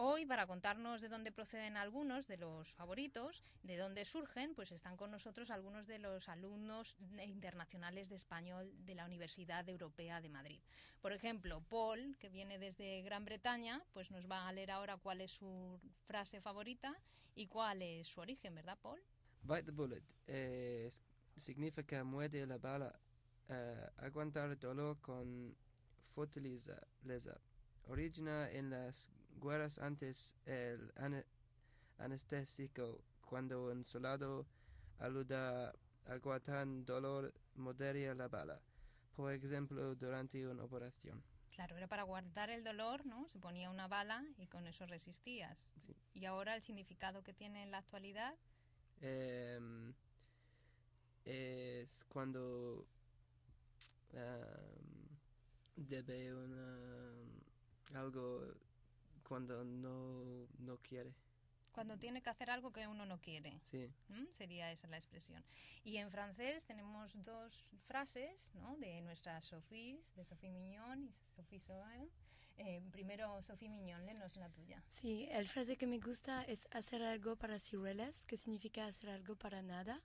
Hoy, para contarnos de dónde proceden algunos de los favoritos, de dónde surgen, pues están con nosotros algunos de los alumnos internacionales de español de la Universidad Europea de Madrid. Por ejemplo, Paul, que viene desde Gran Bretaña, pues nos va a leer ahora cuál es su frase favorita y cuál es su origen, ¿verdad, Paul? Bite the bullet eh, significa muerde la bala, eh, aguantar dolor con fortaleza. Origina en las guerras antes el ane- anestésico, cuando un soldado aluda a dolor modera la bala, por ejemplo, durante una operación. Claro, era para guardar el dolor, ¿no? Se ponía una bala y con eso resistías. Sí. Y ahora el significado que tiene en la actualidad, Em, es cuando em, debe una, algo cuando no, no quiere. cuando tiene que hacer algo que uno no quiere. Sí, ¿m? Sería esa la expresión. Y en francés tenemos dos frases, ¿no? De nuestras Sofís, de Sophie Mignon y Sophie Sauvain. Eh, primero, Sophie Mignon, léenos la tuya. Sí, el frase que me gusta es hacer algo para ciruelas, que significa hacer algo para nada.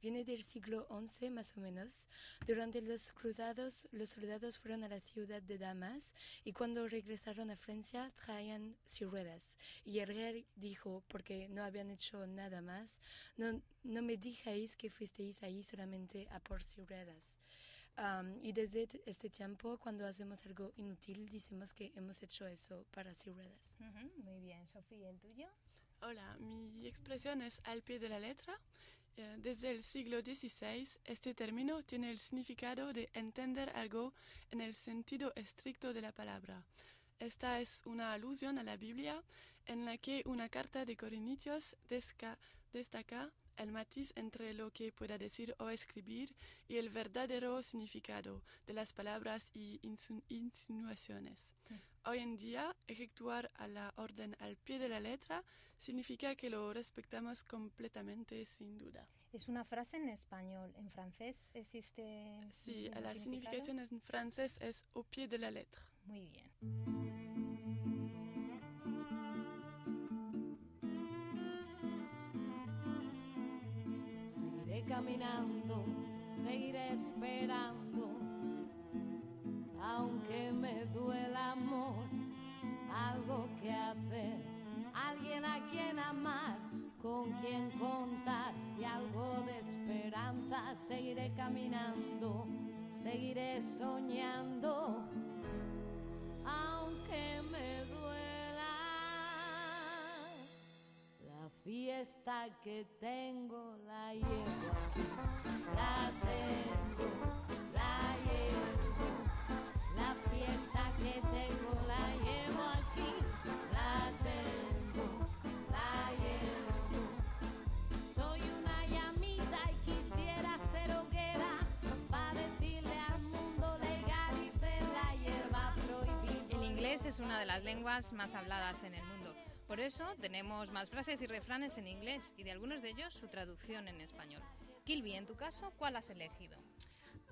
Viene del siglo XI más o menos. Durante los cruzados, los soldados fueron a la ciudad de Damas y cuando regresaron a Francia traían ciruelas. Y el rey dijo, porque no habían hecho nada más, no, no me dijáis que fuisteis ahí solamente a por ciruelas. Am, y desde este tiempo, cuando hacemos algo inútil, decimos que hemos hecho eso para ciruelas. Ujú, Muy bien, Sofía, ¿el tuyo? Hola, mi expresión es al pie de la letra. Eh, Desde el siglo XVI, este término tiene el significado de entender algo en el sentido estricto de la palabra. Esta es una alusión a la Biblia, en la que una carta de Corintios desca- destaca el matiz entre lo que pueda decir o escribir y el verdadero significado de las palabras y insinuaciones. Hoy en día, ejecutar a la orden al pie de la letra significa que lo respetamos completamente sin duda. Es una frase en español. ¿En francés existe Sí, la significación en francés es au pie de la letra. Muy bien. Caminando, seguiré esperando, aunque me duela amor, algo que hacer, alguien a quien amar, con quien contar y algo de esperanza. Seguiré caminando, seguiré soñando, aunque me duela. Fiesta que tengo la llevo la tengo, la llevo. La fiesta que tengo la llevo aquí, la tengo, la llevo. Soy una llamita y quisiera ser hoguera para decirle al mundo legalice la hierba prohibida. El inglés es una de las lenguas más habladas en el mundo. Por eso tenemos más frases y refranes en inglés y de algunos de ellos su traducción en español. Kilby, en tu caso, ¿cuál has elegido?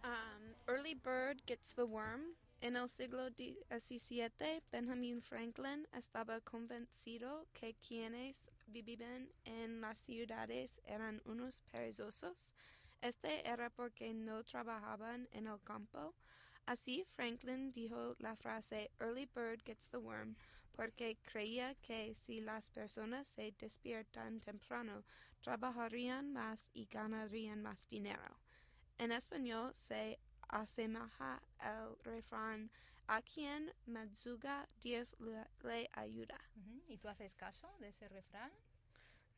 Um, early bird gets the worm. En el siglo XVII, Benjamin Franklin estaba convencido que quienes vivían en las ciudades eran unos perezosos. Este era porque no trabajaban en el campo. Así, Franklin dijo la frase Early bird gets the worm porque creía que si las personas se despiertan temprano, trabajarían más y ganarían más dinero. En español se asemeja el refrán a quien madruga Dios le, le ayuda. ¿Y tú haces caso de ese refrán?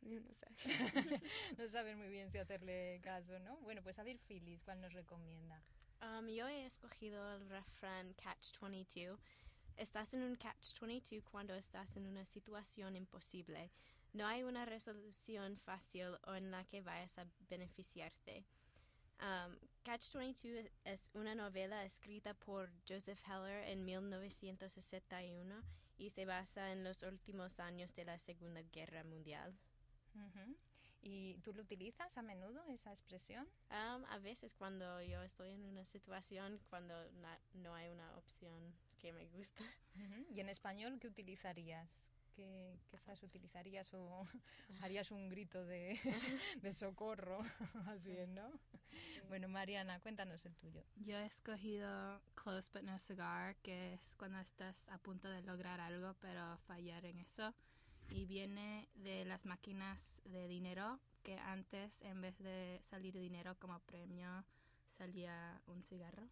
Yo no sé. no sabes muy bien si hacerle caso, ¿no? Bueno, pues a ver, Phyllis, ¿cuál nos recomienda? Um, yo he escogido el refrán Catch-22. Estás en un Catch-22 cuando estás en una situación imposible. No hay una resolución fácil o en la que vayas a beneficiarte. Um, Catch-22 es una novela escrita por Joseph Heller en 1961 y se basa en los últimos años de la Segunda Guerra Mundial. ¿Y tú lo utilizas a menudo, esa expresión? Um, a veces cuando yo estoy en una situación cuando na- no hay una opción que me gusta. ¿Y en español qué utilizarías? ¿Qué, qué frase utilizarías o harías un grito de, de socorro? Más bien, ¿no? Bueno, Mariana, cuéntanos el tuyo. Yo he escogido Close but no cigar, que es cuando estás a punto de lograr algo pero fallar en eso. Y viene de las máquinas de dinero, que antes en vez de salir dinero como premio salía un cigarro.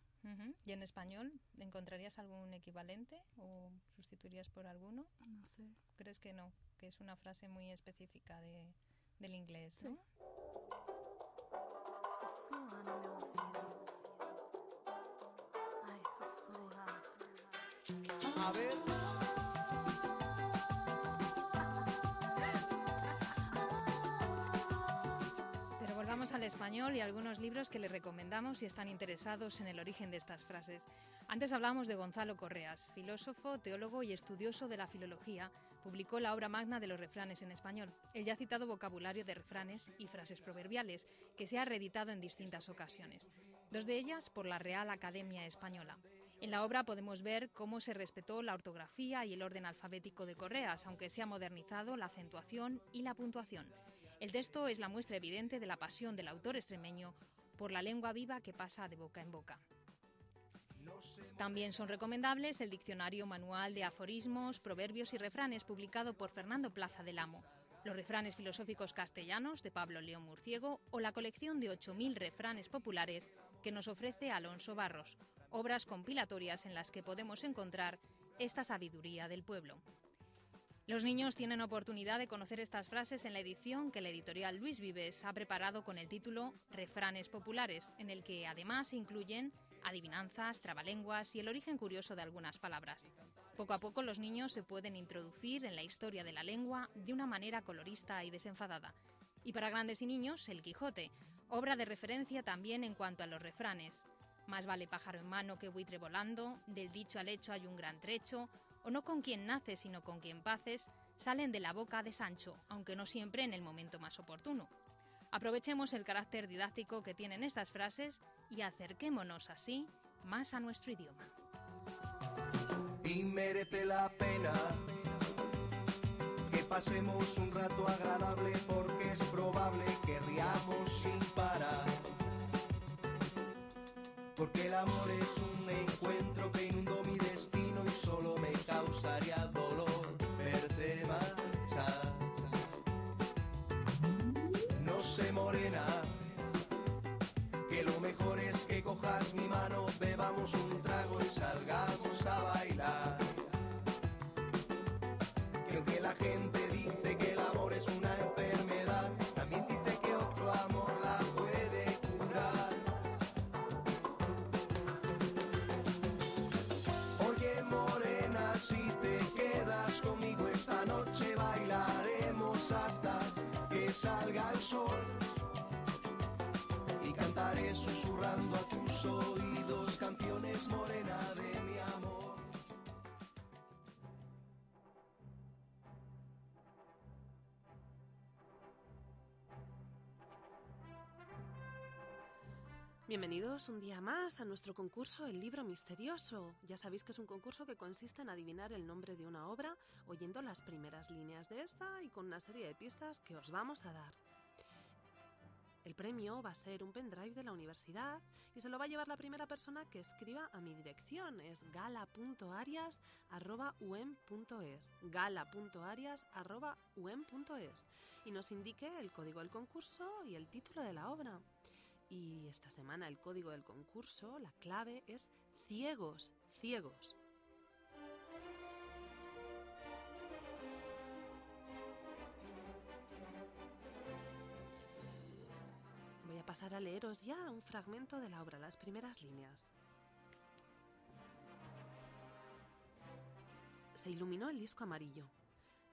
¿Y en español encontrarías algún equivalente o sustituirías por alguno? No sé. ¿Crees que no? Que es una frase muy específica de, del inglés, ¿no? A ver. Al español y algunos libros que les recomendamos si están interesados en el origen de estas frases. Antes hablamos de Gonzalo Correas, filósofo, teólogo y estudioso de la filología. Publicó la obra magna de los refranes en español. El ya citado vocabulario de refranes y frases proverbiales, que se ha reeditado en distintas ocasiones. Dos de ellas por la Real Academia Española. En la obra podemos ver cómo se respetó la ortografía y el orden alfabético de Correas, aunque se ha modernizado la acentuación y la puntuación. El texto es la muestra evidente de la pasión del autor extremeño por la lengua viva que pasa de boca en boca. También son recomendables el Diccionario Manual de Aforismos, Proverbios y Refranes publicado por Fernando Plaza del Amo, los refranes filosóficos castellanos de Pablo León Murciego o la colección de 8.000 refranes populares que nos ofrece Alonso Barros, obras compilatorias en las que podemos encontrar esta sabiduría del pueblo. Los niños tienen oportunidad de conocer estas frases en la edición que la editorial Luis Vives ha preparado con el título Refranes Populares, en el que además incluyen adivinanzas, trabalenguas y el origen curioso de algunas palabras. Poco a poco los niños se pueden introducir en la historia de la lengua de una manera colorista y desenfadada. Y para grandes y niños, El Quijote, obra de referencia también en cuanto a los refranes. Más vale pájaro en mano que buitre volando, del dicho al hecho hay un gran trecho, o no con quien naces sino con quien paces, salen de la boca de Sancho, aunque no siempre en el momento más oportuno. Aprovechemos el carácter didáctico que tienen estas frases y acerquémonos así más a nuestro idioma. y merece la pena que pasemos un rato agradable porque es probable que sin parar. Porque el amor es un encuentro que dolor verte marchar. No sé, morena, que lo mejor es que cojas mi mano, bebamos un trago y salgamos a bailar. Que aunque la gente salga el sol. Y cantaré susurrando a tus oídos canciones morena de Bienvenidos un día más a nuestro concurso El libro misterioso. Ya sabéis que es un concurso que consiste en adivinar el nombre de una obra oyendo las primeras líneas de esta y con una serie de pistas que os vamos a dar. El premio va a ser un pendrive de la universidad y se lo va a llevar la primera persona que escriba a mi dirección. Es gala.arias.um.es gala.arias.um.es y nos indique el código del concurso y el título de la obra. Y esta semana el código del concurso, la clave es ciegos, ciegos. Voy a pasar a leeros ya un fragmento de la obra, las primeras líneas. Se iluminó el disco amarillo.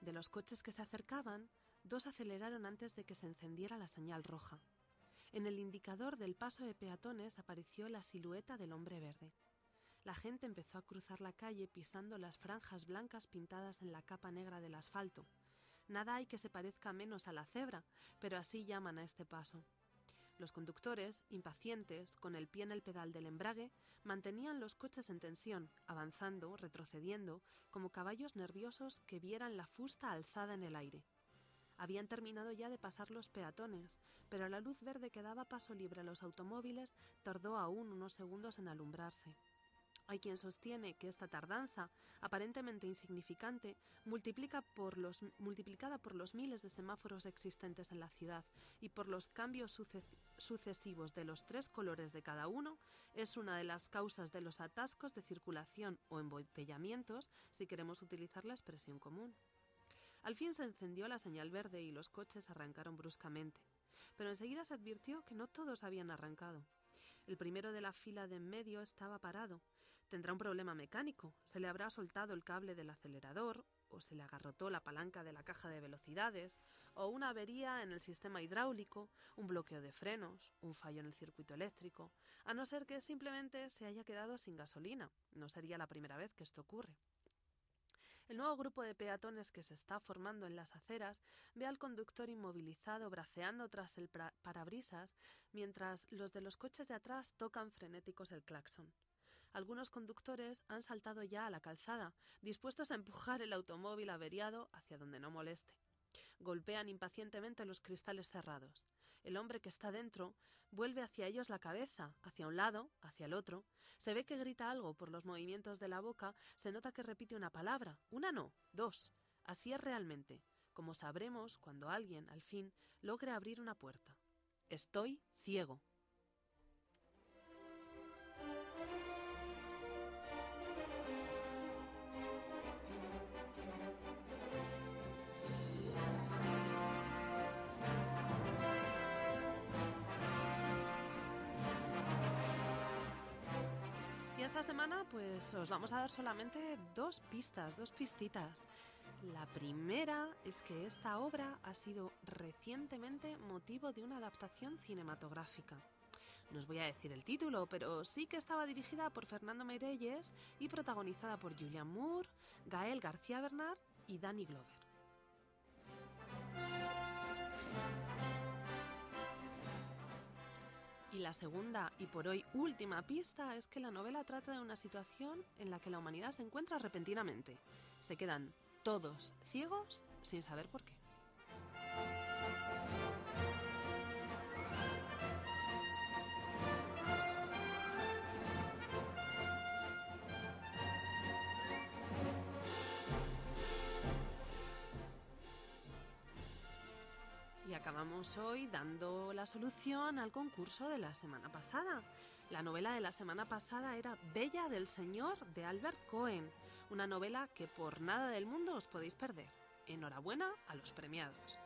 De los coches que se acercaban, dos aceleraron antes de que se encendiera la señal roja. En el indicador del paso de peatones apareció la silueta del hombre verde. La gente empezó a cruzar la calle pisando las franjas blancas pintadas en la capa negra del asfalto. Nada hay que se parezca menos a la cebra, pero así llaman a este paso. Los conductores, impacientes, con el pie en el pedal del embrague, mantenían los coches en tensión, avanzando, retrocediendo, como caballos nerviosos que vieran la fusta alzada en el aire. Habían terminado ya de pasar los peatones, pero la luz verde que daba paso libre a los automóviles tardó aún unos segundos en alumbrarse. Hay quien sostiene que esta tardanza, aparentemente insignificante, multiplicada por los miles de semáforos existentes en la ciudad y por los cambios suce- sucesivos de los tres colores de cada uno, es una de las causas de los atascos de circulación o embotellamientos, si queremos utilizar la expresión común. Al fin se encendió la señal verde y los coches arrancaron bruscamente. Pero enseguida se advirtió que no todos habían arrancado. El primero de la fila de en medio estaba parado. Tendrá un problema mecánico. Se le habrá soltado el cable del acelerador, o se le agarrotó la palanca de la caja de velocidades, o una avería en el sistema hidráulico, un bloqueo de frenos, un fallo en el circuito eléctrico, a no ser que simplemente se haya quedado sin gasolina. No sería la primera vez que esto ocurre. El nuevo grupo de peatones que se está formando en las aceras ve al conductor inmovilizado braceando tras el parabrisas mientras los de los coches de atrás tocan frenéticos el claxon. Algunos conductores han saltado ya a la calzada, dispuestos a empujar el automóvil averiado hacia donde no moleste. Golpean impacientemente los cristales cerrados. El hombre que está dentro vuelve hacia ellos la cabeza, hacia un lado, hacia el otro. Se ve que grita algo por los movimientos de la boca, se nota que repite una palabra, una no, dos. Así es realmente, como sabremos cuando alguien, al fin, logre abrir una puerta. Estoy ciego. Semana pues os vamos a dar solamente dos pistas, dos pistitas. La primera es que esta obra ha sido recientemente motivo de una adaptación cinematográfica. No os voy a decir el título, pero sí que estaba dirigida por Fernando Meirelles y protagonizada por Julian Moore, Gael García Bernard y Danny Glover. Y la segunda y por hoy última pista es que la novela trata de una situación en la que la humanidad se encuentra repentinamente. Se quedan todos ciegos sin saber por qué. Acabamos hoy dando la solución al concurso de la semana pasada. La novela de la semana pasada era Bella del Señor de Albert Cohen, una novela que por nada del mundo os podéis perder. Enhorabuena a los premiados.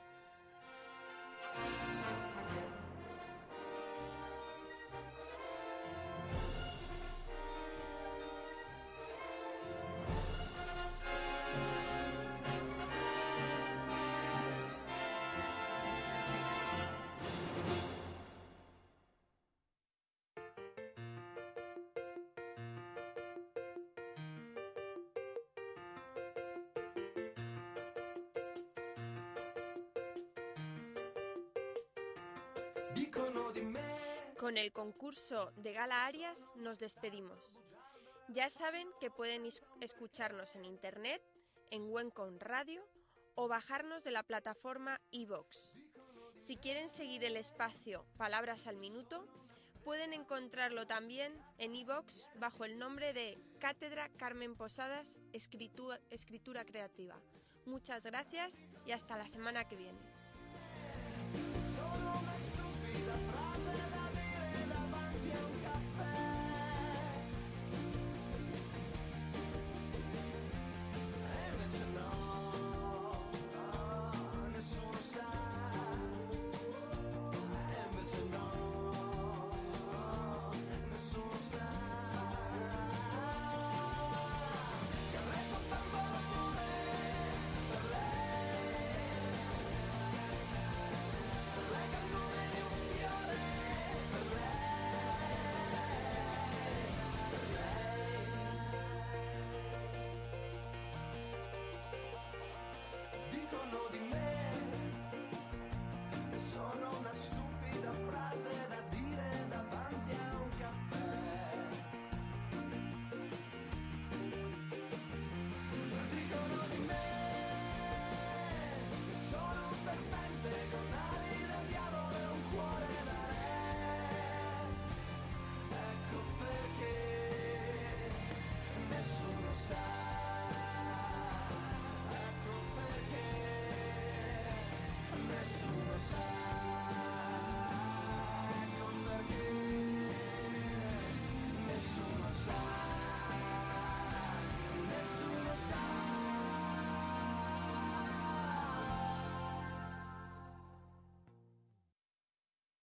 Con el concurso de Gala Arias nos despedimos. Ya saben que pueden escucharnos en internet, en Wencon Radio o bajarnos de la plataforma iVox. Si quieren seguir el espacio Palabras al Minuto, pueden encontrarlo también en iVox bajo el nombre de Cátedra Carmen Posadas Escritura, Creativa. Muchas gracias y hasta la semana que viene.